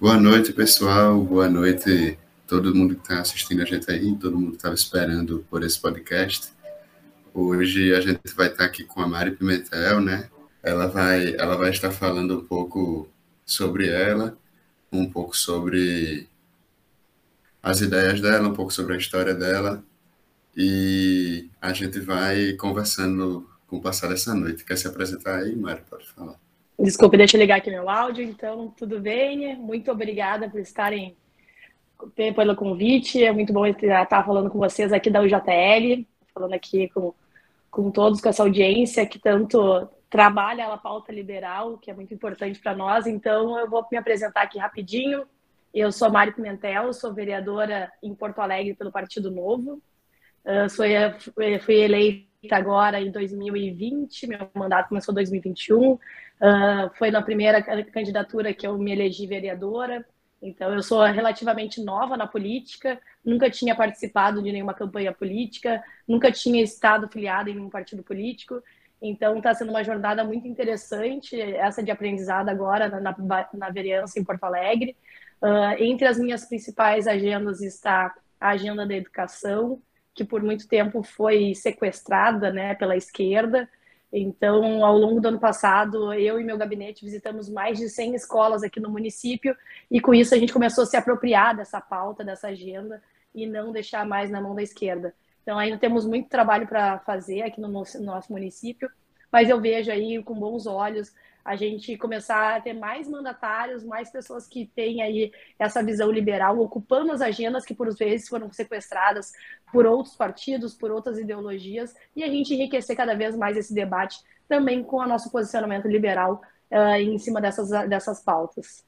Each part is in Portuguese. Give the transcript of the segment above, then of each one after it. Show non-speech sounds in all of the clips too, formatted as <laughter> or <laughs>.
Boa noite, pessoal. Boa noite todo mundo que está assistindo a gente aí, todo mundo que estava esperando por esse podcast. Hoje a gente vai estar tá aqui com a Mari Pimentel, né? Ela vai, ela vai estar falando um pouco sobre ela, um pouco sobre as ideias dela, um pouco sobre a história dela. E a gente vai conversando com o passar dessa noite. Quer se apresentar aí, Mari? Pode falar. Desculpe, deixa eu ligar aqui meu áudio. Então, tudo bem? Muito obrigada por estarem pelo convite. É muito bom estar falando com vocês aqui da UJL, falando aqui com, com todos, com essa audiência que tanto trabalha a pauta liberal, que é muito importante para nós. Então, eu vou me apresentar aqui rapidinho. Eu sou Mari Pimentel, sou vereadora em Porto Alegre pelo Partido Novo. Uh, sou, fui eleita agora em 2020, meu mandato começou em 2021. Uh, foi na primeira candidatura que eu me elegi vereadora. Então, eu sou relativamente nova na política, nunca tinha participado de nenhuma campanha política, nunca tinha estado filiada em nenhum partido político. Então, está sendo uma jornada muito interessante, essa de aprendizado agora na, na, na vereança em Porto Alegre. Uh, entre as minhas principais agendas está a agenda da educação, que por muito tempo foi sequestrada né, pela esquerda. Então, ao longo do ano passado, eu e meu gabinete visitamos mais de 100 escolas aqui no município e com isso a gente começou a se apropriar dessa pauta, dessa agenda e não deixar mais na mão da esquerda. Então, ainda temos muito trabalho para fazer aqui no nosso, no nosso município, mas eu vejo aí com bons olhos a gente começar a ter mais mandatários, mais pessoas que têm aí essa visão liberal, ocupando as agendas que por vezes foram sequestradas por outros partidos, por outras ideologias, e a gente enriquecer cada vez mais esse debate também com o nosso posicionamento liberal uh, em cima dessas, dessas pautas.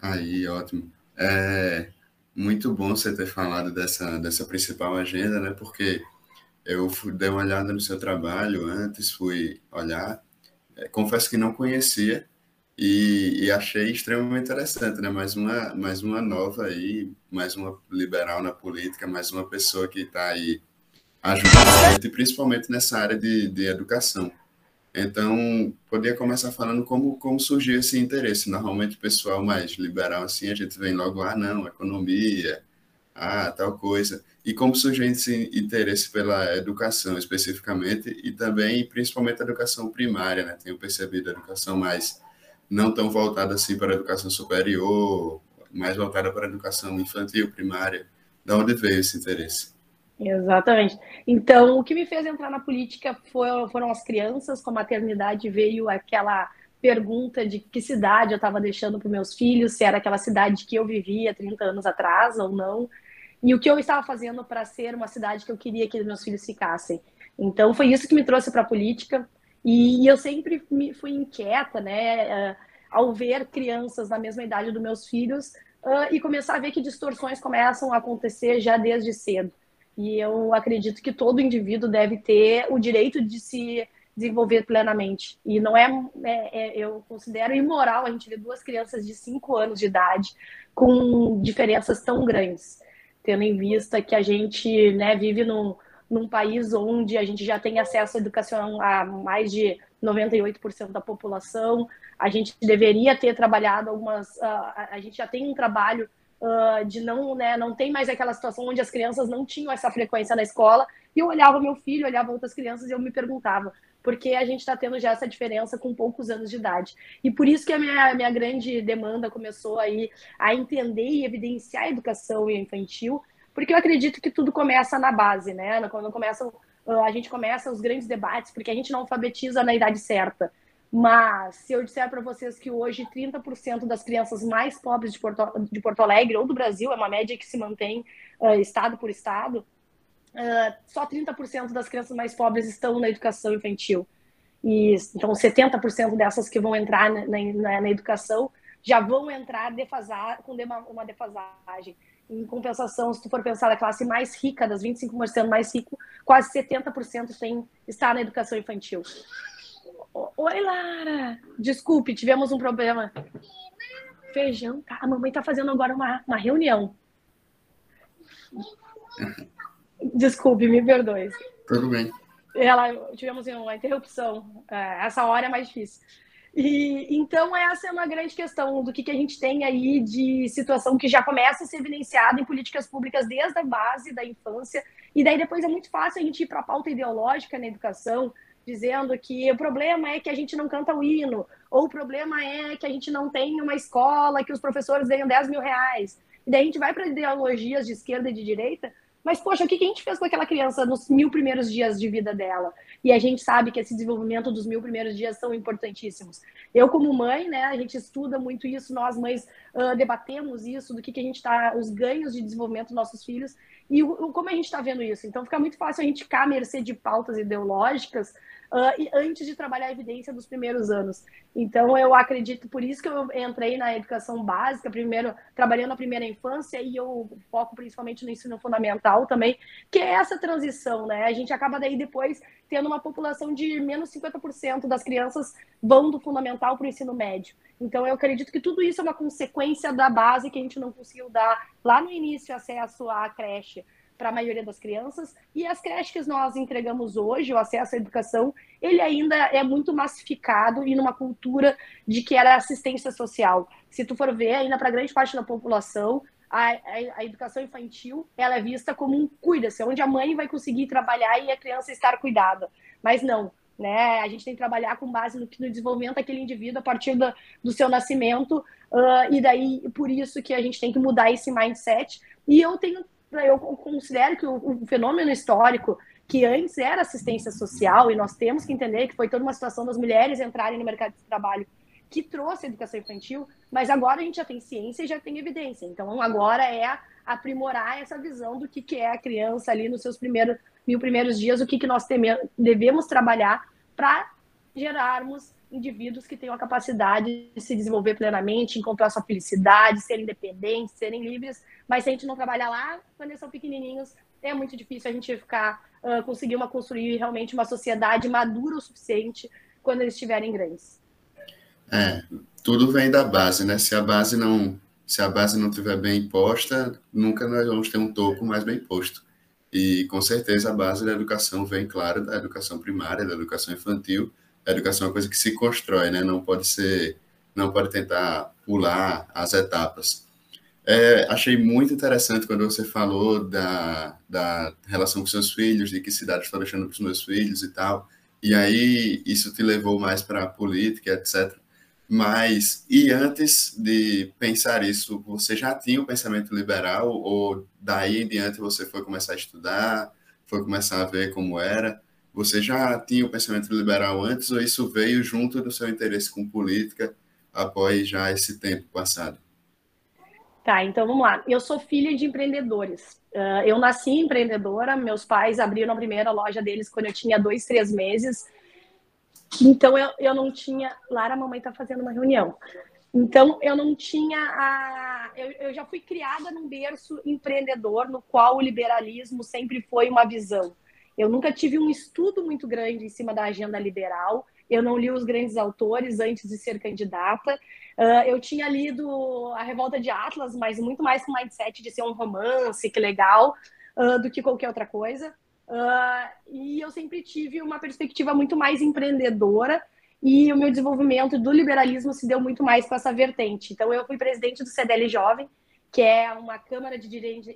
Aí, ótimo. É muito bom você ter falado dessa, dessa principal agenda, né? Porque eu fui, dei uma olhada no seu trabalho antes, fui olhar confesso que não conhecia e, e, achei extremamente interessante, né? Mais uma, mais uma nova aí, mais uma liberal na política, mais uma pessoa que está aí ajudando, principalmente nessa área de, de educação. Então, poderia começar falando como, como surgiu esse interesse. Normalmente, o pessoal mais liberal, assim, a gente vem logo, ah, não, economia, ah, tal coisa. E como surgiu esse interesse pela educação especificamente e também, principalmente, a educação primária, né? Tenho percebido a educação mais não tão voltada assim para a educação superior, mais voltada para a educação infantil, primária. Da onde veio esse interesse? Exatamente. Então, o que me fez entrar na política foi, foram as crianças. Com a maternidade veio aquela pergunta de que cidade eu estava deixando para meus filhos, se era aquela cidade que eu vivia 30 anos atrás ou não e o que eu estava fazendo para ser uma cidade que eu queria que meus filhos ficassem. Então foi isso que me trouxe para a política e eu sempre fui inquieta, né, uh, ao ver crianças na mesma idade dos meus filhos uh, e começar a ver que distorções começam a acontecer já desde cedo. E eu acredito que todo indivíduo deve ter o direito de se desenvolver plenamente. E não é, é, é, eu considero imoral a gente ver duas crianças de 5 anos de idade com diferenças tão grandes tendo em vista que a gente né, vive num, num país onde a gente já tem acesso à educação a mais de 98% da população. A gente deveria ter trabalhado algumas. Uh, a gente já tem um trabalho uh, de não, né, não tem mais aquela situação onde as crianças não tinham essa frequência na escola. E eu olhava meu filho, olhava outras crianças e eu me perguntava: porque a gente está tendo já essa diferença com poucos anos de idade. E por isso que a minha, minha grande demanda começou aí a entender e evidenciar a educação infantil, porque eu acredito que tudo começa na base, né? Quando começa, a gente começa os grandes debates, porque a gente não alfabetiza na idade certa. Mas se eu disser para vocês que hoje 30% das crianças mais pobres de Porto, de Porto Alegre ou do Brasil, é uma média que se mantém uh, estado por estado, uh, só 30% das crianças mais pobres estão na educação infantil. E, então, 70% dessas que vão entrar na, na, na, educação já vão entrar defasar, com uma defasagem. Em compensação, se tu for pensar na classe mais rica, das 25% mais rico, quase 70% tem, está na educação infantil. Oi, Lara! Desculpe, tivemos um problema. Feijão, tá? A mamãe está fazendo agora uma, uma reunião. Desculpe, me perdoe. Tudo bem. Ela, tivemos uma interrupção. É, essa hora é mais difícil. E, então, essa é uma grande questão do que, que a gente tem aí de situação que já começa a ser evidenciada em políticas públicas desde a base da infância. E daí depois é muito fácil a gente ir para a pauta ideológica na educação, dizendo que o problema é que a gente não canta o hino, ou o problema é que a gente não tem uma escola que os professores ganham 10 mil reais. E daí a gente vai para ideologias de esquerda e de direita, mas, poxa, o que a gente fez com aquela criança nos mil primeiros dias de vida dela? E a gente sabe que esse desenvolvimento dos mil primeiros dias são importantíssimos. Eu, como mãe, né, a gente estuda muito isso, nós mães uh, debatemos isso, do que, que a gente está, os ganhos de desenvolvimento dos nossos filhos, e o, como a gente está vendo isso. Então, fica muito fácil a gente ficar à mercê de pautas ideológicas antes de trabalhar a evidência dos primeiros anos. Então, eu acredito, por isso que eu entrei na educação básica, primeiro trabalhando na primeira infância e eu foco principalmente no ensino fundamental também, que é essa transição, né? A gente acaba daí depois tendo uma população de menos 50% das crianças vão do fundamental para o ensino médio. Então, eu acredito que tudo isso é uma consequência da base que a gente não conseguiu dar lá no início acesso à creche para a maioria das crianças. E as creches que nós entregamos hoje, o acesso à educação, ele ainda é muito massificado e numa cultura de que era assistência social. Se tu for ver, ainda para grande parte da população, a, a, a, educação infantil ela é vista como um cuida-se, onde a mãe vai conseguir trabalhar e a criança estar cuidada. Mas não, né? A gente tem que trabalhar com base no, no desenvolvimento daquele indivíduo a partir do, do seu nascimento, uh, e daí por isso que a gente tem que mudar esse mindset. E eu tenho eu considero que o, o, fenômeno histórico que antes era assistência social, e nós temos que entender que foi toda uma situação das mulheres entrarem no mercado de trabalho que trouxe a educação infantil, mas agora a gente já tem ciência e já tem evidência. Então, agora é aprimorar essa visão do que, que é a criança ali nos seus primeiros mil primeiros dias, o que, que nós devemos trabalhar para gerarmos indivíduos que tenham a capacidade de se desenvolver plenamente, encontrar sua felicidade, serem independentes, serem livres. Mas se a gente não trabalhar lá, quando eles são pequenininhos, é muito difícil a gente ficar uh, conseguir uma construir realmente uma sociedade madura o suficiente quando eles estiverem grandes. É, tudo vem da base, né? Se a base não se a base não tiver bem posta, nunca nós vamos ter um topo mais bem posto. E com certeza a base da educação vem, claro, da educação primária, da educação infantil, a educação é uma coisa que se constrói, né? Não pode ser, não pode tentar pular as etapas. É, achei muito interessante quando você falou da, da relação com seus filhos, de que cidade estou deixando para os meus filhos e tal. E aí isso te levou mais para a política, etc. Mas, e antes de pensar isso, você já tinha o um pensamento liberal ou daí em diante você foi começar a estudar, foi começar a ver como era? Você já tinha o pensamento liberal antes ou isso veio junto do seu interesse com política após já esse tempo passado? Tá, então vamos lá. Eu sou filha de empreendedores. Uh, eu nasci empreendedora, meus pais abriram a primeira loja deles quando eu tinha dois, três meses. Então eu, eu não tinha. Lara, a mamãe está fazendo uma reunião. Então eu não tinha a. Eu, eu já fui criada num berço empreendedor, no qual o liberalismo sempre foi uma visão. Eu nunca tive um estudo muito grande em cima da agenda liberal. Eu não li os grandes autores antes de ser candidata. Uh, eu tinha lido A Revolta de Atlas, mas muito mais com mindset de ser um romance, que legal, uh, do que qualquer outra coisa. Uh, e eu sempre tive uma perspectiva muito mais empreendedora e o meu desenvolvimento do liberalismo se deu muito mais com essa vertente. Então, eu fui presidente do CDL Jovem, que é uma Câmara de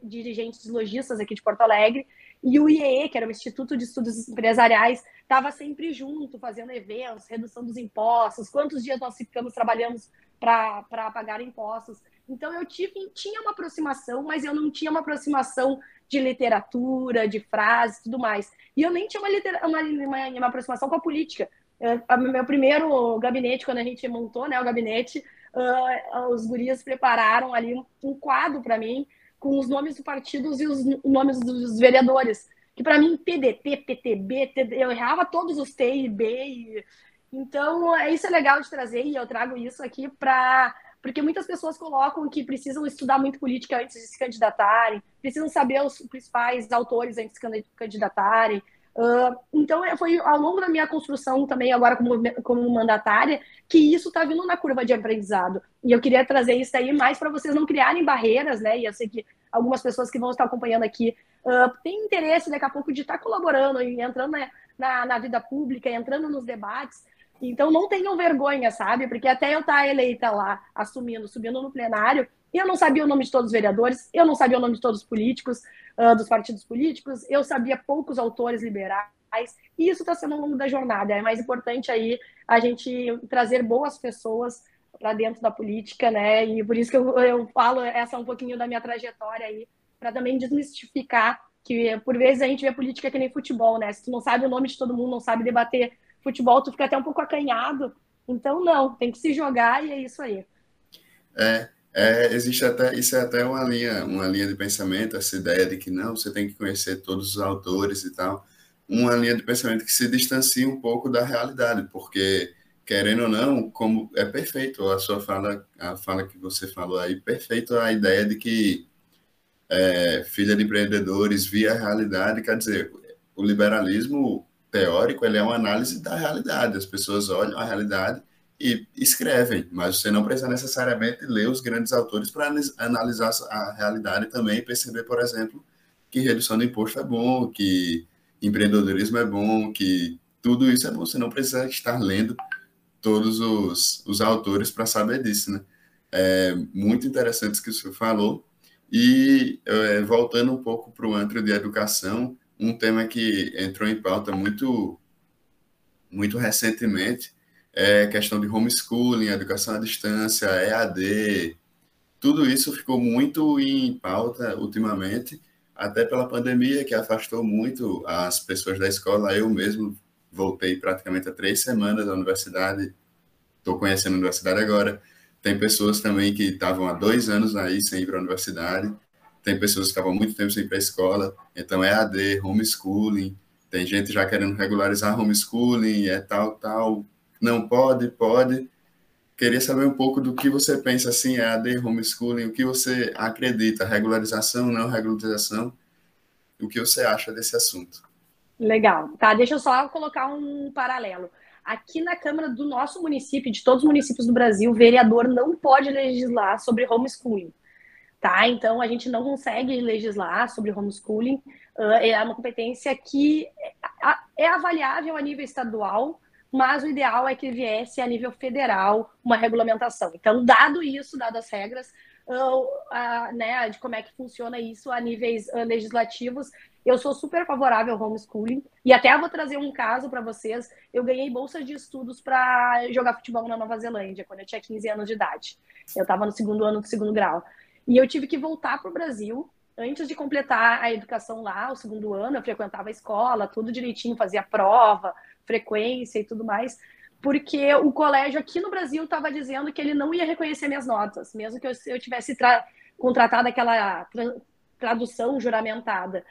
Dirigentes Logistas aqui de Porto Alegre, e o IEE, que era o Instituto de Estudos Empresariais, estava sempre junto, fazendo eventos, redução dos impostos, quantos dias nós ficamos trabalhando para pagar impostos. Então, eu tive, tinha uma aproximação, mas eu não tinha uma aproximação de literatura, de frases tudo mais. E eu nem tinha uma, uma, uma, uma aproximação com a política. Eu, meu primeiro gabinete, quando a gente montou né, o gabinete, uh, os gurias prepararam ali um, um quadro para mim com os nomes dos partidos e os nomes dos vereadores. Que para mim, PDT, PTB, TD, eu errava todos os T e B. E... Então, é, isso é legal de trazer e eu trago isso aqui para. Porque muitas pessoas colocam que precisam estudar muito política antes de se candidatarem, precisam saber os principais autores antes de se candidatarem, Uh, então, é, foi ao longo da minha construção também, agora como, como mandatária, que isso está vindo na curva de aprendizado. E eu queria trazer isso aí mais para vocês não criarem barreiras, né? E eu sei que algumas pessoas que vão estar acompanhando aqui uh, têm interesse daqui a pouco de estar tá colaborando e entrando na, na, na, vida pública, entrando nos debates, Então não tenham vergonha, sabe? Porque até eu estar tá eleita lá, assumindo, subindo no plenário, eu não sabia o nome de todos os vereadores, eu não sabia o nome de todos os políticos, uh, dos partidos políticos, eu sabia poucos autores liberais, e isso está sendo ao longo da jornada. É mais importante aí a gente trazer boas pessoas para dentro da política, né? E por isso que eu, eu falo essa um pouquinho da minha trajetória aí, para também desmistificar que por vezes a gente vê política que nem futebol, né? Se tu não sabe o nome de todo mundo, não sabe debater futebol, tu fica até um pouco acanhado. Então, não, tem que se jogar e é isso aí. É, é, existe até, isso é até uma linha, uma linha de pensamento, essa ideia de que não, você tem que conhecer todos os autores e tal. Uma linha de pensamento que se distancia um pouco da realidade, porque querendo ou não, como é perfeito a sua fala, a fala que você falou aí, perfeito a ideia de que é, filha de empreendedores via a realidade, quer dizer, o liberalismo teórico ele é uma análise da realidade, as pessoas olham a realidade e escrevem, mas você não precisa necessariamente ler os grandes autores para analisar a realidade também e perceber, por exemplo, que redução de imposto é bom, que empreendedorismo é bom, que tudo isso é bom, você não precisa estar lendo todos os, os autores para saber disso, né? É muito interessante o que você falou. E é, voltando um pouco para o antro de educação, um tema que entrou em pauta muito, muito recentemente é questão de homeschooling, educação à distância, EAD. Tudo isso ficou muito em pauta ultimamente, até pela pandemia, que afastou muito as pessoas da escola. Eu mesmo voltei praticamente há três semanas da universidade, estou conhecendo a universidade agora. Tem pessoas também que estavam há dois anos aí sem ir para a universidade. Tem pessoas que estavam muito tempo sem ir para a escola. Então, é AD, homeschooling. Tem gente já querendo regularizar homeschooling, é tal, tal. Não pode, pode. Queria saber um pouco do que você pensa assim, é AD, homeschooling, o que você acredita, regularização, não regularização, o que você acha desse assunto? Legal. Tá, deixa eu só colocar um paralelo. Aqui na Câmara do nosso município, de todos os municípios do Brasil, o vereador não pode legislar sobre homeschooling. Tá? Então, a gente não consegue legislar sobre homeschooling. é uma competência que é, é avaliável a nível estadual, mas o ideal é que viesse a nível federal uma regulamentação. Então, dado isso, dadas as regras, uh, né, de como é que funciona isso a níveis uh, legislativos, eu sou super favorável ao homeschooling e até vou trazer um caso para vocês. Eu ganhei bolsa de estudos para jogar futebol na Nova Zelândia quando eu tinha 15 anos de idade. Eu estava no segundo ano do segundo grau. E eu tive que voltar para o Brasil antes de completar a educação lá, o segundo ano, eu frequentava a escola, tudo direitinho, fazia prova, frequência e tudo mais, porque o colégio aqui no Brasil estava dizendo que ele não ia reconhecer minhas notas, mesmo que eu, eu tivesse tra contratado aquela tra tradução juramentada.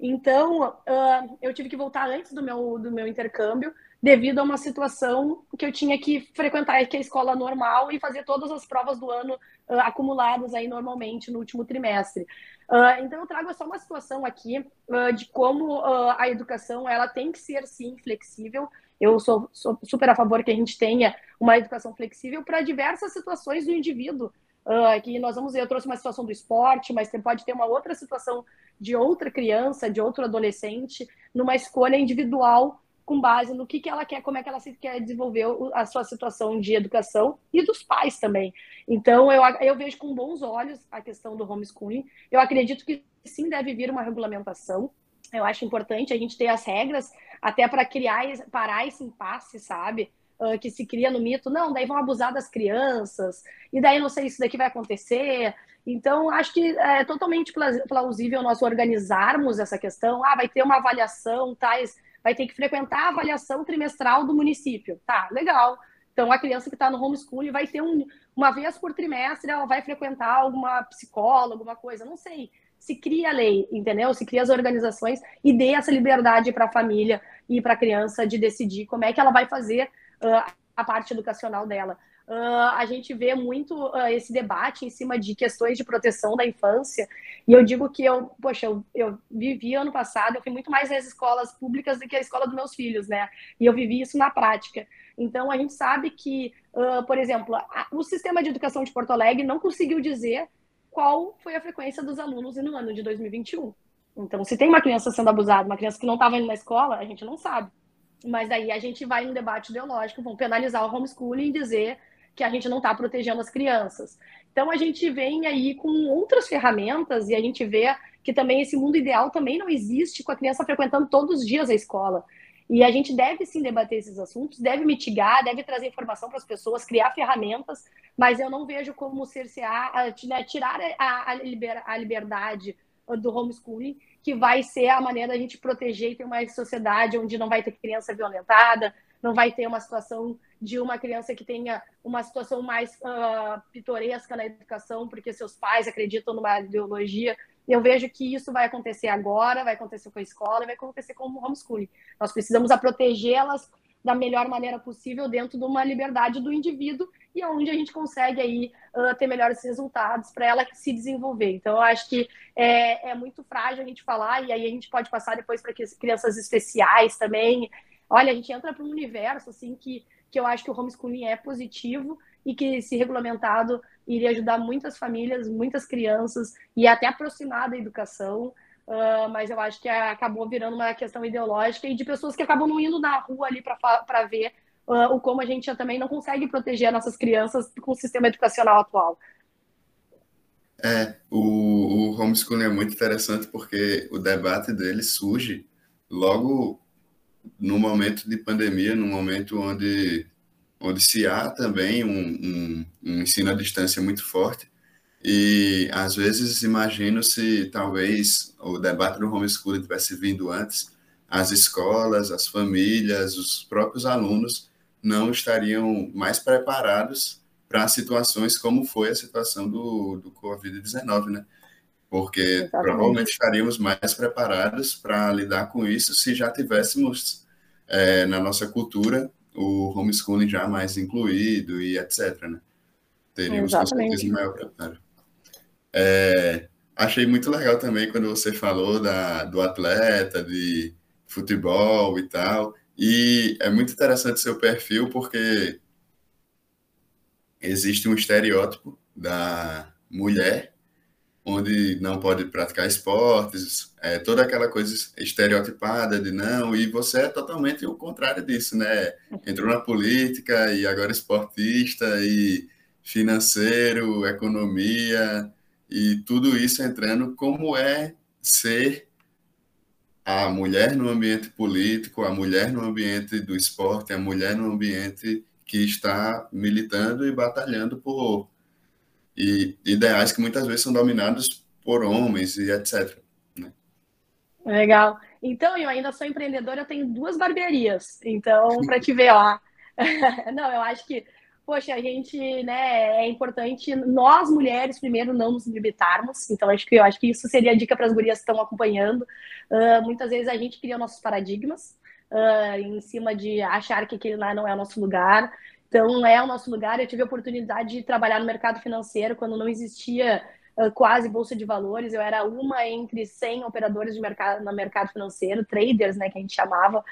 Então, uh, eu tive que voltar antes do meu, do meu intercâmbio, devido a uma situação que eu tinha que frequentar aqui a escola normal e fazer todas as provas do ano uh, acumuladas aí normalmente no último trimestre. Uh, então, eu trago só uma situação aqui de como a educação ela tem que ser, sim, flexível. Eu sou, sou super a favor que a gente tenha uma educação flexível para diversas situações do indivíduo. Uh, que nós vamos ver, eu trouxe uma situação do esporte, mas pode ter uma outra situação de outra criança, de outro adolescente, numa escolha individual com base no que, que ela quer, como é que ela quer desenvolver a sua situação de educação e dos pais também. Então, eu, eu vejo com bons olhos a questão do homeschooling. Eu acredito que sim deve vir uma regulamentação. Eu acho importante a gente ter as regras até para criar, parar esse impasse, sabe? uh, que se cria no mito, não, daí vão abusar das crianças, e daí não sei se isso daqui vai acontecer. Então, acho que é totalmente plausível nós organizarmos essa questão. Ah, vai ter uma avaliação, tais, vai ter que frequentar a avaliação trimestral do município. Tá, legal. Então, a criança que está no homeschooling vai ter um, uma vez por trimestre, ela vai frequentar alguma psicóloga, alguma coisa, não sei. Se cria a lei, entendeu? Se cria as organizações e dê essa liberdade para a família e para a criança de decidir como é que ela vai fazer uh, a parte educacional dela. Uh, a gente vê muito uh, esse debate em cima de questões de proteção da infância, e eu digo que eu, poxa, eu, eu vivi ano passado, eu fui muito mais nas escolas públicas do que a escola dos meus filhos, né? E eu vivi isso na prática. Então, a gente sabe que, uh, por exemplo, a, o sistema de educação de Porto Alegre não conseguiu dizer qual foi a frequência dos alunos no ano de 2021. Então, se tem uma criança sendo abusada, uma criança que não estava indo na escola, a gente não sabe. Mas aí a gente vai em um debate ideológico, vão penalizar o homeschooling e dizer que a gente não está protegendo as crianças. Então a gente vem aí com outras ferramentas e a gente vê que também esse mundo ideal também não existe com a criança frequentando todos os dias a escola. E a gente deve sim debater esses assuntos, deve mitigar, deve trazer informação para as pessoas, criar ferramentas, mas eu não vejo como cercear, né, tirar a, a liberdade do homeschooling, que vai ser a maneira da gente proteger e ter uma sociedade onde não vai ter criança violentada, não vai ter uma situação de uma criança que tenha uma situação mais uh, pitoresca na educação, porque seus pais acreditam numa ideologia eu vejo que isso vai acontecer agora, vai acontecer com a escola, vai acontecer com o homeschooling. Nós precisamos protegê-las da melhor maneira possível dentro de uma liberdade do indivíduo e onde a gente consegue aí uh, ter melhores resultados para ela se desenvolver. Então, eu acho que é, é, muito frágil a gente falar e aí a gente pode passar depois para crianças especiais também. Olha, a gente entra para um universo assim que, que eu acho que o homeschooling é positivo e que, se regulamentado, iria ajudar muitas famílias, muitas crianças e até aproximar da educação. Uh, mas eu acho que acabou virando uma questão ideológica e de pessoas que acabam não indo na rua ali para ver uh, o como a gente também não consegue proteger nossas crianças com o sistema educacional atual. É, o, o homeschooling é muito interessante porque o debate dele surge logo no momento de pandemia, no momento onde onde se há também um, um, um ensino à distância muito forte, e às vezes imagino se talvez o debate do homeschooling tivesse vindo antes, as escolas, as famílias, os próprios alunos não estariam mais preparados para situações como foi a situação do, do Covid-19, né? Porque Exatamente. provavelmente estaríamos mais preparados para lidar com isso se já tivéssemos é, na nossa cultura o homeschooling já mais incluído e etc, né? Teríamos com certeza maior preparo. É, achei muito legal também quando você falou da, do atleta, de futebol e tal, e é muito interessante seu perfil porque existe um estereótipo da mulher onde não pode praticar esportes, é, toda aquela coisa estereotipada de não, e você é totalmente o contrário disso, né? Entrou na política e agora esportista e financeiro, economia e tudo isso entrando como é ser a mulher no ambiente político, a mulher no ambiente do esporte, a mulher no ambiente que está militando e batalhando por e ideais que muitas vezes são dominados por homens e etc. Né? Legal. Então, eu ainda sou empreendedora, eu tenho duas barbearias. Então, para te ver lá. <laughs> não, eu acho que, poxa, a gente, né, é importante nós mulheres primeiro não nos limitarmos. Então, acho que eu acho que isso seria a dica para as gurias que estão acompanhando. Uh, muitas vezes a gente cria nossos paradigmas uh, em cima de achar que aquele lá não é o nosso lugar. Então, é o nosso lugar. Eu tive a oportunidade de trabalhar no mercado financeiro quando não existia uh, quase bolsa de valores. Eu era uma entre 100 operadores de mercado, no mercado financeiro, traders, né, que a gente chamava.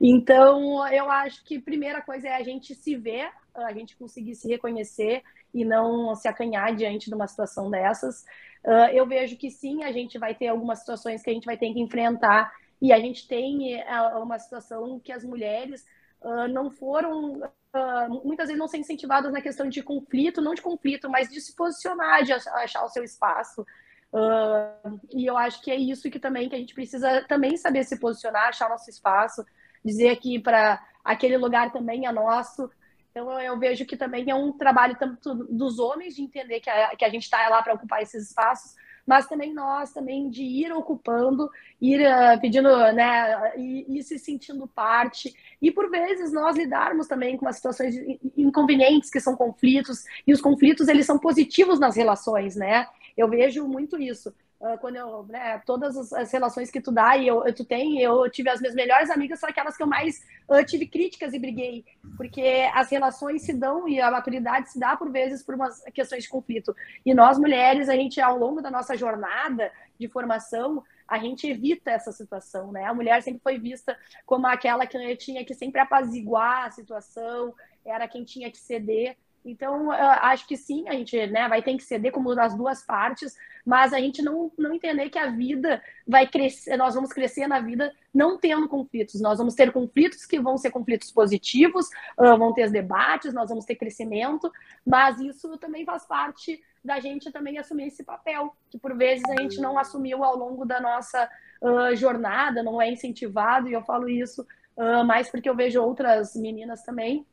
Então, eu acho que a primeira coisa é a gente se ver, a gente conseguir se reconhecer e não se acanhar diante de uma situação dessas. Uh, eu vejo que sim, a gente vai ter algumas situações que a gente vai ter que enfrentar e a gente tem uma situação que as mulheres uh, não foram uh, muitas vezes não ser incentivadas na questão de conflito, não de conflito, mas de se posicionar, de achar o seu espaço. Uh, e eu acho que é isso que também que a gente precisa também saber se posicionar, achar o nosso espaço, dizer que para aquele lugar também é nosso. Então eu vejo que também é um trabalho tanto dos homens de entender que a, que a gente está lá para ocupar esses espaços, mas também nós também de ir ocupando, ir uh, pedindo, né, e, e, se sentindo parte, e por vezes nós lidarmos também com as situações inconvenientes que são conflitos, e os conflitos eles são positivos nas relações, né? Eu vejo muito isso. Uh, quando eu, né, todas as, relações que tu dá e eu, tu tem, eu tive as minhas melhores amigas, são aquelas que eu mais uh, tive críticas e briguei, porque as relações se dão e a maturidade se dá por vezes por umas questões de conflito. E nós mulheres, a gente ao longo da nossa jornada de formação, a gente evita essa situação, né? A mulher sempre foi vista como aquela que tinha que sempre apaziguar a situação, era quem tinha que ceder. Então, acho que sim, a gente né, vai ter que ceder como das duas partes, mas a gente não, não entender que a vida vai crescer, nós vamos crescer na vida não tendo conflitos. Nós vamos ter conflitos que vão ser conflitos positivos, vão ter debates, nós vamos ter crescimento, mas isso também faz parte da gente também assumir esse papel, que por vezes a gente não assumiu ao longo da nossa uh, jornada, não é incentivado, e eu falo isso uh, mais porque eu vejo outras meninas também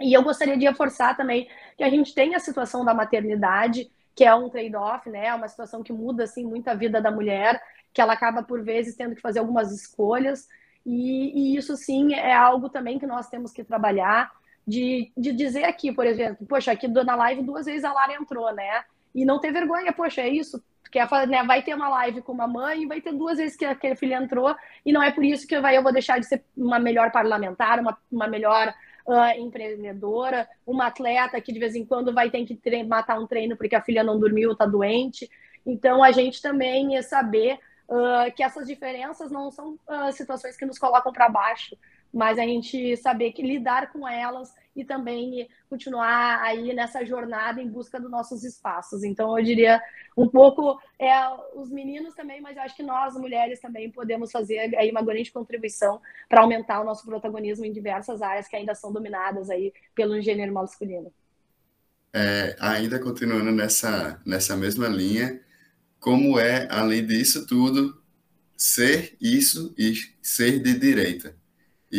e eu gostaria de reforçar também que a gente tem a situação da maternidade, que é um trade-off, né? É uma situação que muda assim muito a vida da mulher, que ela acaba por vezes tendo que fazer algumas escolhas. E, e isso sim é algo também que nós temos que trabalhar de, de dizer aqui, por exemplo, poxa, aqui na live duas vezes a Lara entrou, né? E não ter vergonha, poxa, é isso. Quer né? Vai ter uma live com uma mãe vai ter duas vezes que aquele filho entrou, e não é por isso que eu, vai, eu vou deixar de ser uma melhor parlamentar, uma, uma melhor uh, empreendedora, uma atleta que de vez em quando vai ter que matar um treino porque a filha não dormiu, está doente. Então, a gente também é saber uh, que essas diferenças não são uh, situações que nos colocam para baixo, mas a gente saber que lidar com elas e também continuar aí nessa jornada em busca dos nossos espaços. Então, eu diria um pouco é, os meninos também, mas eu acho que nós, mulheres, também podemos fazer aí uma grande contribuição para aumentar o nosso protagonismo em diversas áreas que ainda são dominadas aí pelo gênero masculino. É, ainda continuando nessa, nessa mesma linha, como é, além disso tudo, ser isso e ser de direita?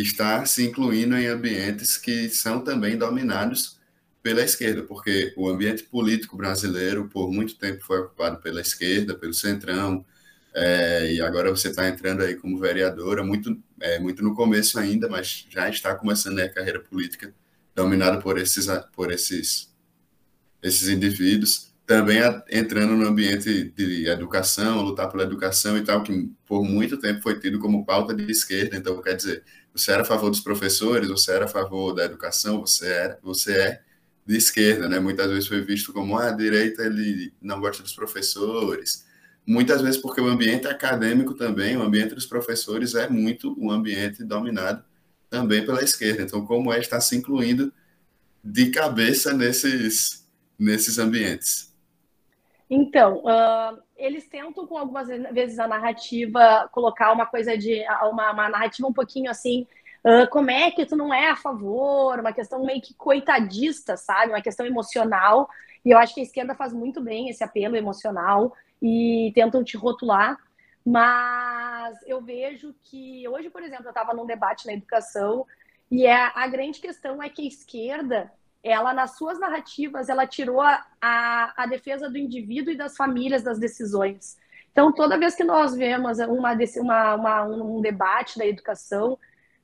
Está se incluindo em ambientes que são também dominados pela esquerda, porque o ambiente político brasileiro, por muito tempo, foi ocupado pela esquerda, pelo centrão, é, e agora você está entrando aí como vereadora, muito, é, muito no começo ainda, mas já está começando a carreira política dominada por esses, por esses, esses indivíduos também entrando no ambiente de educação, lutar pela educação e tal, que por muito tempo foi tido como pauta de esquerda. Então, quer dizer, você era a favor dos professores, você era a favor da educação, você, era, você é de esquerda, né? Muitas vezes foi visto como ah, a direita ele não gosta dos professores. Muitas vezes porque o ambiente acadêmico também, o ambiente dos professores é muito um ambiente dominado também pela esquerda. Então, como é estar se incluindo de cabeça nesses nesses ambientes? Então, uh, eles tentam com algumas vezes a narrativa colocar uma coisa de uma, uma narrativa um pouquinho assim, uh, como é que tu não é a favor, uma questão meio que coitadista, sabe? Uma questão emocional. E eu acho que a esquerda faz muito bem esse apelo emocional e tentam te rotular. Mas eu vejo que hoje, por exemplo, eu estava num debate na educação e é, a grande questão é que a esquerda ela nas suas narrativas ela tirou a, a, a, defesa do indivíduo e das famílias das decisões. Então toda vez que nós vemos uma, uma, uma um debate da educação,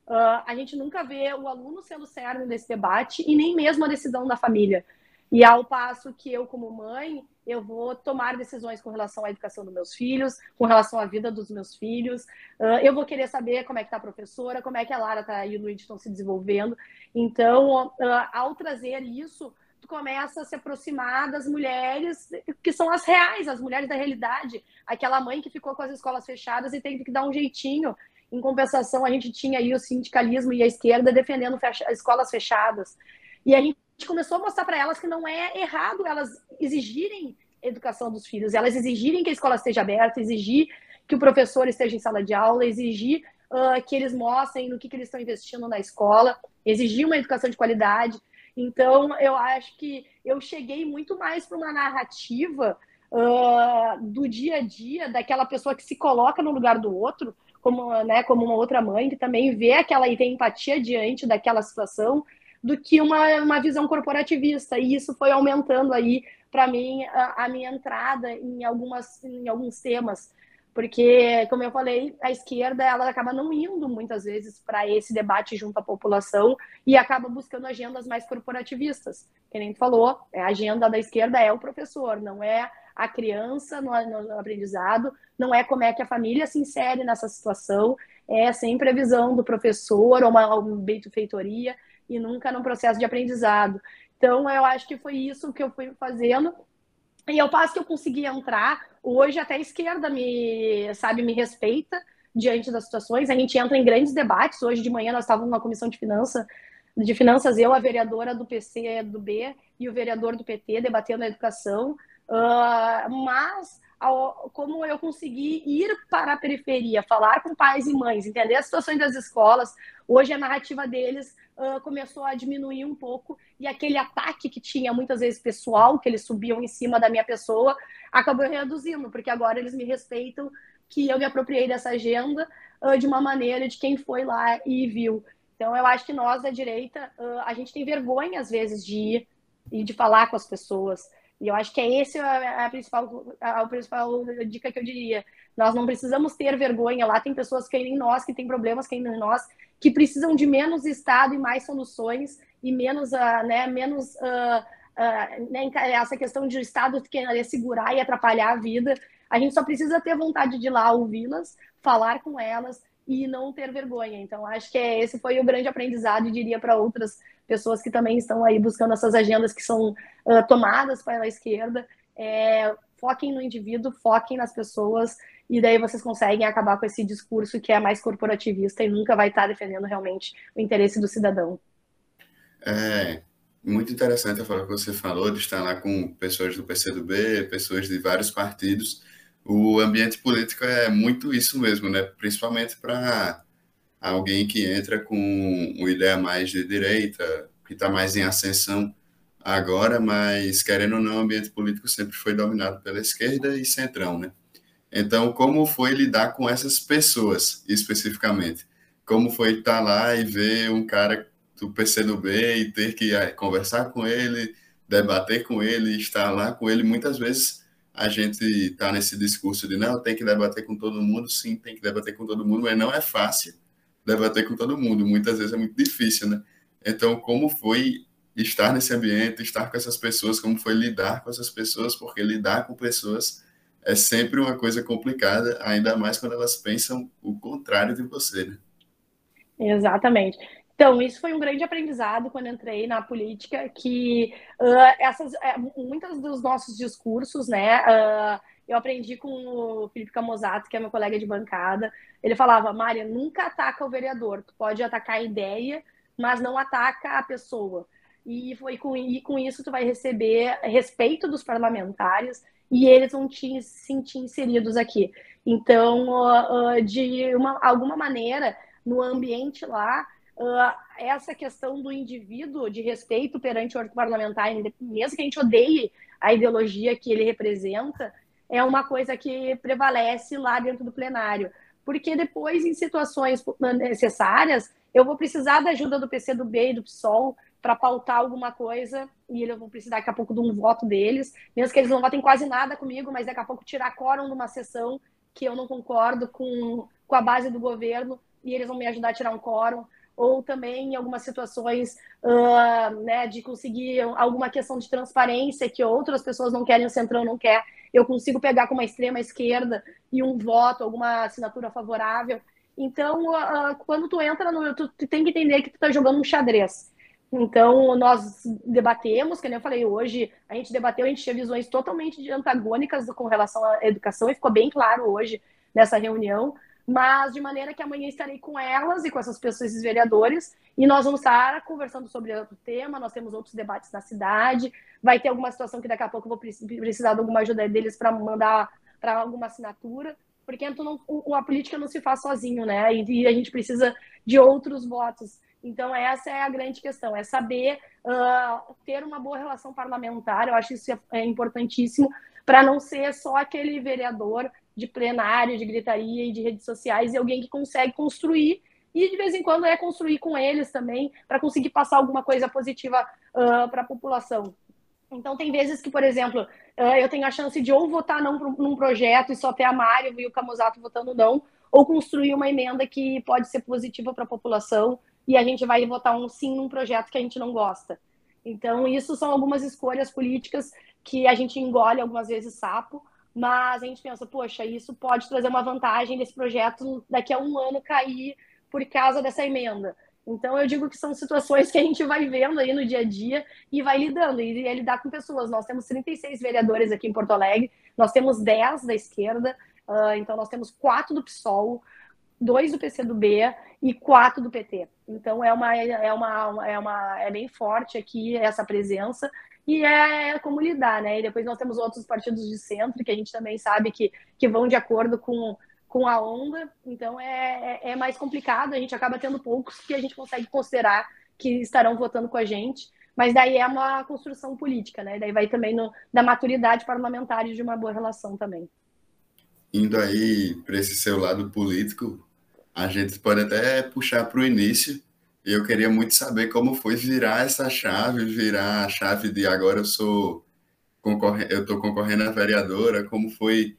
uh, a gente nunca vê o aluno sendo cerne desse debate e nem mesmo a decisão da família. E ao passo que eu como mãe eu vou tomar decisões com relação à educação dos meus filhos, com relação à vida dos meus filhos. Uh, eu vou querer saber como é que está a professora, como é que a Lara tá, e o Luiz estão se desenvolvendo. Então, uh, ao trazer isso, tu começa a se aproximar das mulheres que são as reais, as mulheres da realidade. Aquela mãe que ficou com as escolas fechadas e teve que dar um jeitinho. Em compensação, a gente tinha aí o sindicalismo e a esquerda defendendo fecha escolas fechadas. E a gente começou a mostrar para elas que não é errado elas exigirem educação dos filhos, elas exigirem que a escola esteja aberta, exigir que o professor esteja em sala de aula, exigir uh, que eles mostrem no que, que eles estão investindo na escola, exigir uma educação de qualidade. Então, eu acho que eu cheguei muito mais para uma narrativa uh, do dia a dia, daquela pessoa que se coloca no lugar do outro, como, né, como uma outra mãe, que também vê aquela e tem empatia diante daquela situação, do que uma, uma visão corporativista. E isso foi aumentando aí, para mim, a, a, minha entrada em, algumas, em alguns temas. Porque, como eu falei, a esquerda ela acaba não indo muitas vezes para esse debate junto à população e acaba buscando agendas mais corporativistas. Que nem tu falou, a agenda da esquerda é o professor, não é a criança no, aprendizado, não é como é que a família se insere nessa situação, é sempre a visão do professor ou uma, uma benfeitoria e nunca num processo de aprendizado. Então, eu acho que foi isso que eu fui fazendo. E ao passo que eu consegui entrar, hoje até a esquerda me, sabe, me respeita diante das situações. A gente entra em grandes debates. Hoje de manhã nós estávamos na comissão de finanças de finanças, eu, a vereadora do PC do B e o vereador do PT debatendo a educação, uh, mas ao, como eu consegui ir para a periferia, falar com pais e mães, entender as situações das escolas. Hoje a narrativa deles uh, começou a diminuir um pouco e aquele ataque que tinha muitas vezes pessoal, que eles subiam em cima da minha pessoa, acabou reduzindo, porque agora eles me respeitam que eu me apropriei dessa agenda uh, de uma maneira de quem foi lá e viu. Então eu acho que nós da direita, uh, a gente tem vergonha às vezes de ir e de falar com as pessoas. E eu acho que é esse a, a principal, a, a, principal dica que eu diria. Nós não precisamos ter vergonha. Lá tem pessoas que nem nós, que têm problemas que nem nós, que precisam de menos Estado e mais soluções e menos, uh, né, menos uh, uh, né, essa questão de Estado querer segurar e atrapalhar a vida. A gente só precisa ter vontade de ir lá ouvi-las, falar com elas e não ter vergonha. Então, acho que é, esse foi o grande aprendizado, diria para outras pessoas que também estão aí buscando essas agendas que são uh, tomadas pela esquerda. É, foquem no indivíduo, foquem nas pessoas, e daí vocês conseguem acabar com esse discurso que é mais corporativista e nunca vai estar defendendo realmente o interesse do cidadão. É muito interessante a forma que você falou de estar lá com pessoas do PCdoB, pessoas de vários partidos. O ambiente político é muito isso mesmo, né? Principalmente para alguém que entra com uma ideia mais de direita, que está mais em ascensão agora, mas querendo ou não, o ambiente político sempre foi dominado pela esquerda e centrão, né? Então, como foi lidar com essas pessoas especificamente? Como foi estar lá e ver um cara do PCdoB e ter que eh, conversar com ele, debater com ele, estar lá com ele? Muitas vezes a gente está nesse discurso de não, tem que debater com todo mundo, sim, tem que debater com todo mundo, mas não é fácil debater com todo mundo. Muitas vezes é muito difícil, né? Então, como foi estar nesse ambiente, estar com essas pessoas, como foi lidar com essas pessoas, porque lidar com pessoas é sempre uma coisa complicada, ainda mais quando elas pensam o contrário de você, né? Exatamente. Então, isso foi um grande aprendizado quando entrei na política, que uh, essas, uh, muitos dos nossos discursos, né, uh, eu aprendi com o Felipe Camozato, que é meu colega de bancada. Ele falava, Mária, nunca ataca o vereador. Tu pode atacar a ideia, mas não ataca a pessoa. E, foi com, e com isso tu vai receber respeito dos parlamentares e eles vão te sentir inseridos aqui. Então, uh, uh, de uma, alguma maneira, no ambiente lá, uh, essa questão do indivíduo de respeito perante o parlamentar, mesmo que a gente odeie a ideologia que ele representa, é uma coisa que prevalece lá dentro do plenário. Porque depois, em situações necessárias, eu vou precisar da ajuda do PCdoB e do PSOL para pautar alguma coisa e eles vão precisar daqui a pouco de um voto deles, mesmo que eles não votem quase nada comigo, mas daqui a pouco tirar quórum de uma sessão que eu não concordo com, com a base do governo e eles vão me ajudar a tirar um quórum ou também em algumas situações uh, né, de conseguir alguma questão de transparência que outras pessoas não querem, o Centrão não quer, eu consigo pegar com uma extrema esquerda e um voto, alguma assinatura favorável. Então, uh, quando tu entra no. Tu, tu tem que entender que tu está jogando um xadrez. Então, nós debatemos, que nem eu falei hoje, a gente debateu, a gente tinha visões totalmente antagônicas com relação à educação, e ficou bem claro hoje nessa reunião mas de maneira que amanhã estarei com elas e com essas pessoas, esses vereadores, e nós vamos estar conversando sobre outro tema, nós temos outros debates na cidade, vai ter alguma situação que daqui a pouco eu vou precisar de alguma ajuda deles para mandar para alguma assinatura, porque não, a política não se faz sozinho, né? E, a gente precisa de outros votos. Então, essa é a grande questão, é saber uh, ter uma boa relação parlamentar, eu acho isso é, é importantíssimo, para não ser só aquele vereador de plenário, de gritaria e de redes sociais, e alguém que consegue construir e de vez em quando é construir com eles também para conseguir passar alguma coisa positiva uh, para a população. Então tem vezes que, por exemplo, uh, eu tenho a chance de ou votar não num projeto e só ter a Mário e o Camusato votando não, ou construir uma emenda que pode ser positiva para a população e a gente vai votar um sim num projeto que a gente não gosta. Então isso são algumas escolhas políticas que a gente engole algumas vezes sapo, mas a gente pensa, poxa, isso pode trazer uma vantagem desse projeto daqui a um ano cair por causa dessa emenda. Então eu digo que são situações que a gente vai vendo aí no dia a dia e vai lidando, e é lidar com pessoas. Nós temos 36 vereadores aqui em Porto Alegre, nós temos 10 da esquerda, uh, então nós temos quatro do PSOL, dois do PCdoB e quatro do PT. Então é uma é uma é uma é bem forte aqui essa presença e é, como lidar, né? E depois nós temos outros partidos de centro que a gente também sabe que, que vão de acordo com, com a onda, então é, é, é mais complicado, a gente acaba tendo poucos que a gente consegue considerar que estarão votando com a gente, mas daí é uma construção política, né? Daí vai também no, da maturidade parlamentar e de uma boa relação também. Indo aí para esse seu lado político, a gente pode até puxar para o início, e eu queria muito saber como foi virar essa chave, virar a chave de agora eu sou eu estou concorrendo a vereadora, como foi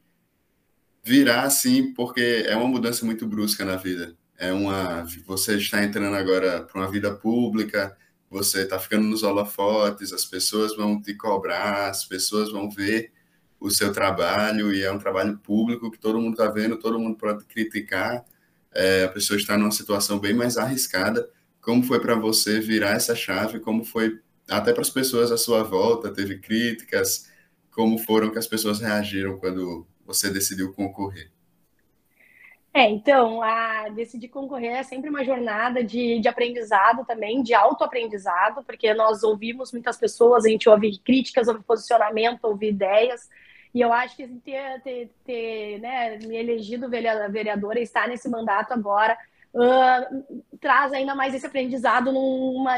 virar assim, porque é uma mudança muito brusca na vida. É uma, você está entrando agora para uma vida pública, você está ficando nos holofotes, as pessoas vão te cobrar, as pessoas vão ver o seu trabalho e é um trabalho público que todo mundo está vendo, todo mundo pode criticar. É, a pessoa está numa situação bem mais arriscada como foi para você virar essa chave? Como foi até para as pessoas à sua volta? Teve críticas? Como foram que as pessoas reagiram quando você decidiu concorrer? É, então, a decidir concorrer é sempre uma jornada de, de aprendizado também, de autoaprendizado, porque nós ouvimos muitas pessoas, a gente ouve críticas, ouve posicionamento, ouve ideias, e eu acho que ter, ter, ter né, me elegido vereadora, estar nesse mandato agora, uh, traz ainda mais esse aprendizado numa,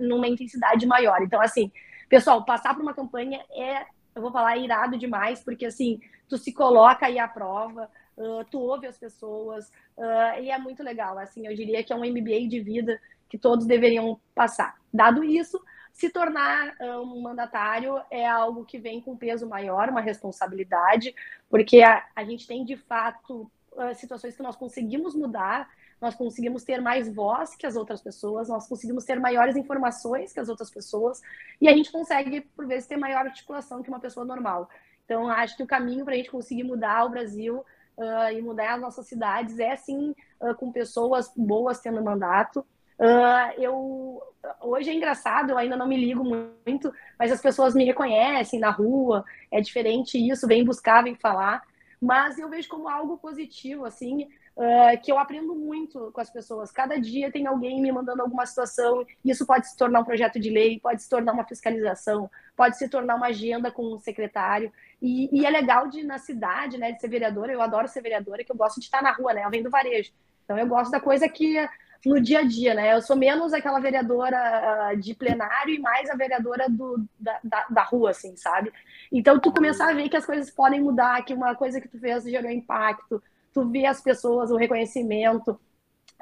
numa intensidade maior. Então, assim, pessoal, passar por uma campanha é, eu vou falar, irado demais, porque, assim, tu se coloca aí à prova, uh, tu ouve as pessoas, uh, e é muito legal. Assim, eu diria que é um MBA de vida que todos deveriam passar. Dado isso, se tornar um mandatário é algo que vem com peso maior, uma responsabilidade, porque a, a gente tem de fato situações que nós conseguimos mudar nós conseguimos ter mais voz que as outras pessoas, nós conseguimos ter maiores informações que as outras pessoas, e a gente consegue, por vezes, ter maior articulação que uma pessoa normal. Então, acho que o caminho para a gente conseguir mudar o Brasil uh, e mudar as nossas cidades é, sim, uh, com pessoas boas tendo mandato. Uh, eu hoje é engraçado, eu ainda não me ligo muito, mas as pessoas me reconhecem na rua, é diferente isso, vem buscar, vem falar, mas eu vejo como algo positivo, assim, uh, que eu aprendo muito com as pessoas. Cada dia tem alguém me mandando alguma situação, isso pode se tornar um projeto de lei, pode se tornar uma fiscalização, pode se tornar uma agenda com um secretário. E, e é legal de na cidade, né, de ser vereadora, eu adoro ser vereadora, que eu gosto de estar na rua, né? Eu venho do varejo. Então eu gosto da coisa que no dia a dia, né? Eu sou menos aquela vereadora ah, de plenário e mais a vereadora do, da, da, da, rua, assim, sabe? Então, tu começar a ver que as coisas podem mudar, que uma coisa que tu fez gerou impacto, tu vê as pessoas, o reconhecimento.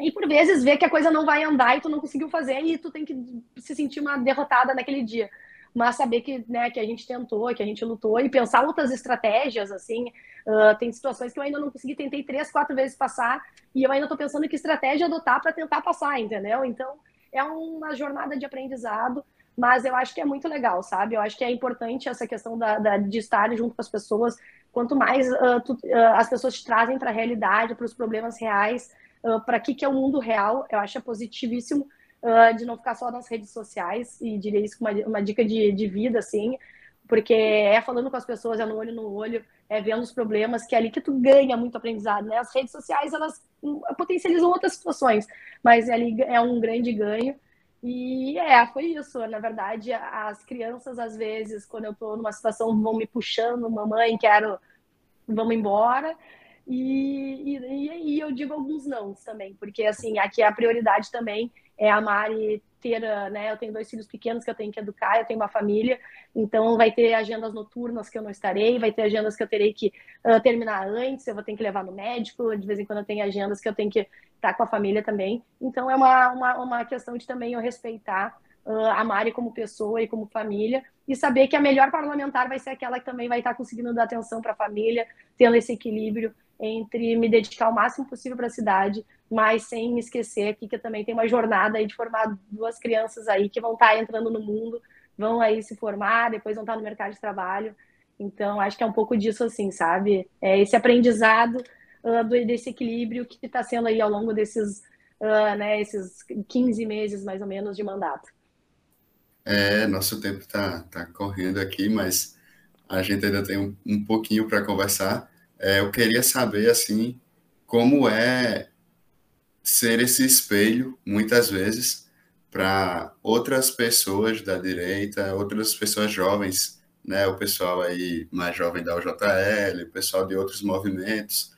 E por vezes vê que a coisa não vai andar e tu não conseguiu fazer e tu tem que se sentir uma derrotada naquele dia. Mas saber que, né, que a gente tentou, que a gente lutou e pensar outras estratégias, assim. Uh, tem situações que eu ainda não consegui, tentei três, quatro vezes passar e eu ainda estou pensando que estratégia adotar para tentar passar, entendeu? Então, é uma jornada de aprendizado, mas eu acho que é muito legal, sabe? Eu acho que é importante essa questão da, da de estar junto com as pessoas, quanto mais uh, tu, uh, as pessoas te trazem para a realidade, para os problemas reais, uh, para que que é o mundo real, eu acho é positivíssimo de não ficar só nas redes sociais e diria isso como uma, uma dica de, de vida, assim, porque é falando com as pessoas, é no olho no olho, é vendo os problemas, que é ali que tu ganha muito aprendizado, né? As redes sociais, elas hum, potencializam outras situações, mas ali é um grande ganho, e é, foi isso. Na verdade, as crianças, às vezes, quando eu estou numa situação, vão me puxando, mamãe, quero, vamos embora. E, e, e eu digo alguns não também, porque assim, aqui a prioridade também é a Mari ter, né? Eu tenho dois filhos pequenos que eu tenho que educar, eu tenho uma família, então vai ter agendas noturnas que eu não estarei, vai ter agendas que eu terei que uh, terminar antes, eu vou ter que levar no médico, de vez em quando eu tenho agendas que eu tenho que estar com a família também. Então é uma, uma, uma questão de também eu respeitar uh, a Mari como pessoa e como família e saber que a melhor parlamentar vai ser aquela que também vai estar conseguindo dar atenção para a família, tendo esse equilíbrio entre me dedicar o máximo possível para a cidade, mas sem esquecer aqui que também tenho uma jornada aí de formar duas crianças aí que vão estar entrando no mundo, vão aí se formar, depois vão estar no mercado de trabalho. Então, acho que é um pouco disso, assim, sabe? É esse aprendizado uh, desse equilíbrio que está sendo aí ao longo desses, uh, né, esses 15 meses, mais ou menos, de mandato. É, nosso tempo está tá correndo aqui, mas a gente ainda tem um, um pouquinho para conversar. É, eu queria saber, assim, como é ser esse espelho, muitas vezes, para outras pessoas da direita, outras pessoas jovens, né, o pessoal aí mais jovem da UJL, o pessoal de outros movimentos,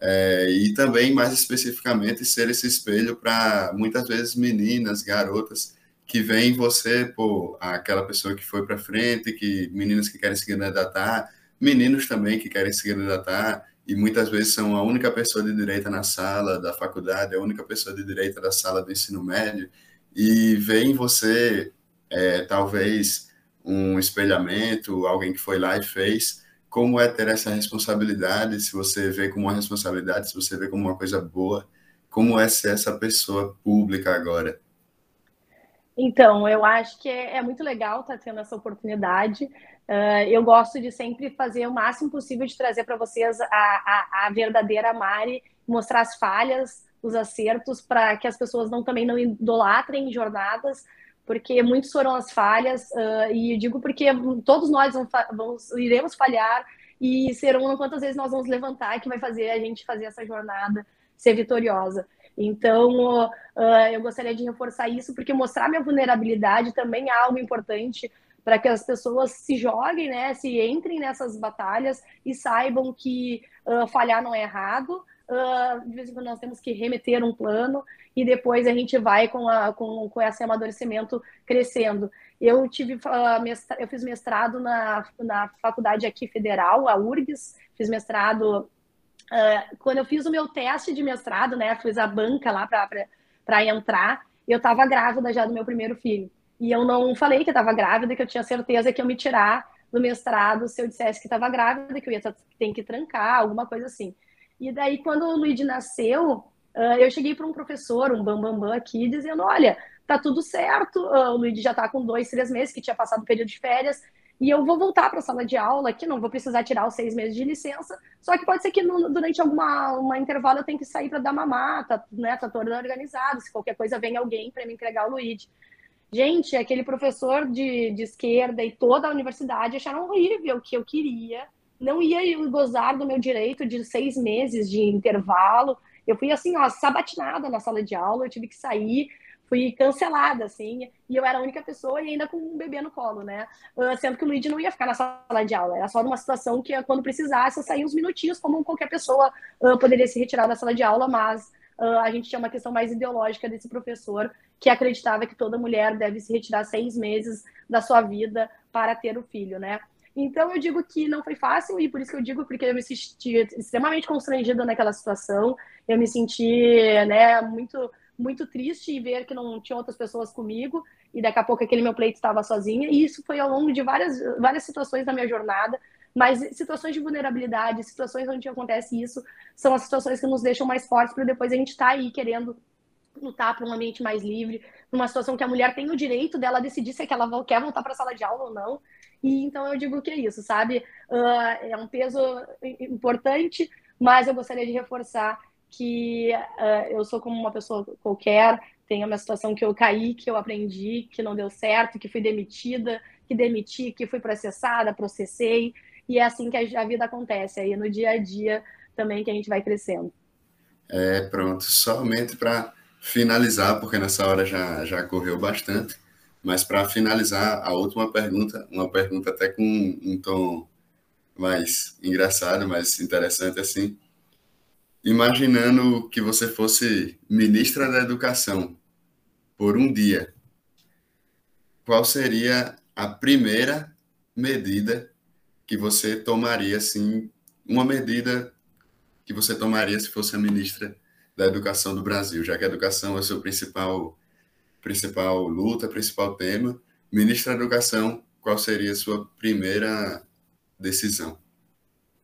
é, e também, mais especificamente, ser esse espelho para muitas vezes meninas, garotas, que veem você, pô, aquela pessoa que foi para frente, que meninas que querem se candidatar, meninos também que querem se candidatar, e muitas vezes são a única pessoa de direita na sala da faculdade, a única pessoa de direita da sala do ensino médio, e veem você, é, talvez, um espelhamento, alguém que foi lá e fez, como é ter essa responsabilidade, se você vê como uma responsabilidade, se você vê como uma coisa boa, como é ser essa pessoa pública agora? Então, eu acho que é, é muito legal estar tá tendo essa oportunidade. Uh, eu gosto de sempre fazer o máximo possível de trazer para vocês a, a, a, verdadeira Mari, mostrar as falhas, os acertos, para que as pessoas não também não idolatrem jornadas, porque muitos foram as falhas, uh, e digo porque todos nós vamos, vamos, iremos falhar, e serão quantas vezes nós vamos levantar que vai fazer a gente fazer essa jornada ser vitoriosa. Então, uh, eu gostaria de reforçar isso, porque mostrar minha vulnerabilidade também é algo importante para que as pessoas se joguem, né, se entrem nessas batalhas e saibam que uh, falhar não é errado, uh, de vez em quando nós temos que remeter um plano e depois a gente vai com, a, com, com esse amadurecimento crescendo. Eu tive uh, mestra, eu fiz mestrado na, na faculdade aqui federal, a URGS, fiz mestrado quando eu fiz o meu teste de mestrado, né, fiz a banca lá para entrar, eu estava grávida já do meu primeiro filho. E eu não falei que estava grávida, que eu tinha certeza que eu me tirar do mestrado se eu dissesse que estava grávida, que eu ia ter que trancar, alguma coisa assim. E daí, quando o Luigi nasceu, uh, eu cheguei para um professor, um bambambam bam, bam aqui, dizendo: Olha, tá tudo certo, uh, o Luigi já está com dois, três meses, que tinha passado o período de férias, e eu vou voltar para a sala de aula, que não vou precisar tirar os seis meses de licença, só que pode ser que durante alguma uma intervalo eu tenha que sair para dar mamar, tá, né, tá todo organizado, se qualquer coisa vem alguém para me entregar o Luigi. Gente, aquele professor de, de esquerda e toda a universidade acharam horrível o que eu queria não ia gozar do meu direito de seis meses de intervalo. Eu fui assim, ó, sabatinada na sala de aula, eu tive que sair, fui cancelada, assim, e eu era a única pessoa e ainda com um bebê no colo, né? Ah, sendo que o Luigi não ia ficar na sala de aula, era só numa situação que quando precisasse eu saía uns minutinhos, como qualquer pessoa uh, poderia se retirar da sala de aula, mas a gente tinha uma questão mais ideológica desse professor que acreditava que toda mulher deve se retirar seis meses da sua vida para ter o filho, né? Então eu digo que não foi fácil e por isso que eu digo porque eu me senti extremamente constrangida naquela situação. Eu me senti, né, muito muito triste em ver que não tinha outras pessoas comigo e daqui a pouco aquele meu pleito estava sozinha. E isso foi ao longo de várias várias situações da minha jornada, mas situações de vulnerabilidade, situações onde acontece isso, são as situações que nos deixam mais fortes para depois a gente estar tá aí querendo lutar para um ambiente mais livre, numa situação que a mulher tem o direito dela decidir se é que ela quer voltar para a sala de aula ou não. E então eu digo que é isso, sabe? Uh, é um peso importante, mas eu gostaria de reforçar que uh, eu sou como uma pessoa qualquer, tenho uma situação que eu caí, que eu aprendi, que não deu certo, que fui demitida, que demiti, que fui processada, processei, e é assim que a vida acontece, aí no dia a dia também que a gente vai crescendo. É, pronto, somente para finalizar, porque nessa hora já, já correu bastante. Mas para finalizar, a última pergunta, uma pergunta até com um tom mais engraçado, mais interessante assim. Imaginando que você fosse ministra da Educação por um dia, qual seria a primeira medida que você tomaria, assim, uma medida que você tomaria se fosse a ministra da Educação do Brasil, já que a educação é o seu principal principal luta, principal tema. Ministra da Educação, qual seria a sua primeira decisão?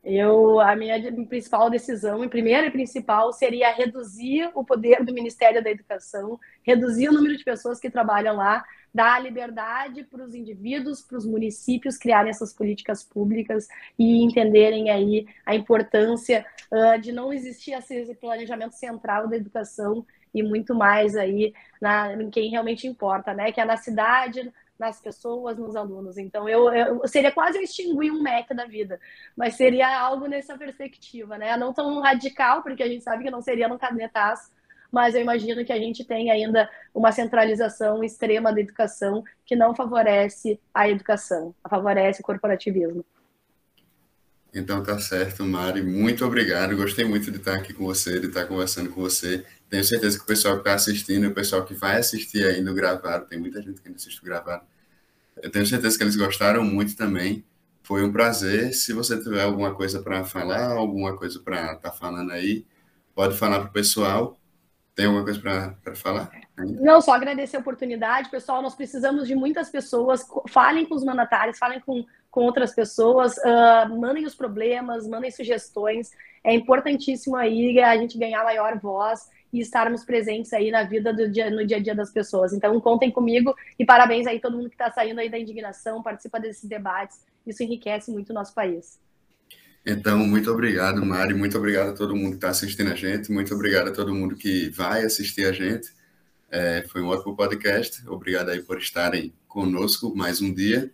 Eu, a minha principal decisão, e primeira e principal, seria reduzir o poder do Ministério da Educação, reduzir o número de pessoas que trabalham lá, dar liberdade para os indivíduos, para os municípios criarem essas políticas públicas e entenderem aí a importância uh, de não existir esse planejamento central da educação e muito mais aí na, em quem realmente importa, né? Que é na cidade, nas pessoas, nos alunos. Então, eu, eu seria quase eu extinguir um MEC da vida, mas seria algo nessa perspectiva, né? Não tão radical, porque a gente sabe que não seria no canetaço, mas eu imagino que a gente tem ainda uma centralização extrema da educação que não favorece a educação, favorece o corporativismo. Então tá certo, Mari. Muito obrigado. Gostei muito de estar aqui com você, de estar conversando com você. Tenho certeza que o pessoal que está assistindo, o pessoal que vai assistir ainda o gravado, tem muita gente que ainda assiste o gravado. Eu tenho certeza que eles gostaram muito também. Foi um prazer. Se você tiver alguma coisa para falar, alguma coisa para estar tá falando aí, pode falar para o pessoal. Tem alguma coisa para falar? Não, só agradecer a oportunidade. Pessoal, nós precisamos de muitas pessoas. Falem com os mandatários, falem com, com outras pessoas, uh, mandem os problemas, mandem sugestões. É importantíssimo aí a gente ganhar maior voz e estarmos presentes aí na vida do dia, no dia a dia das pessoas. Então, contem comigo e parabéns aí todo mundo que está saindo aí da indignação, participa desses debates. Isso enriquece muito o nosso país. Então, muito obrigado, Mari. Muito obrigado a todo mundo que está assistindo a gente. Muito obrigado a todo mundo que vai assistir a gente. É, foi um ótimo podcast. Obrigado aí por estarem conosco mais um dia.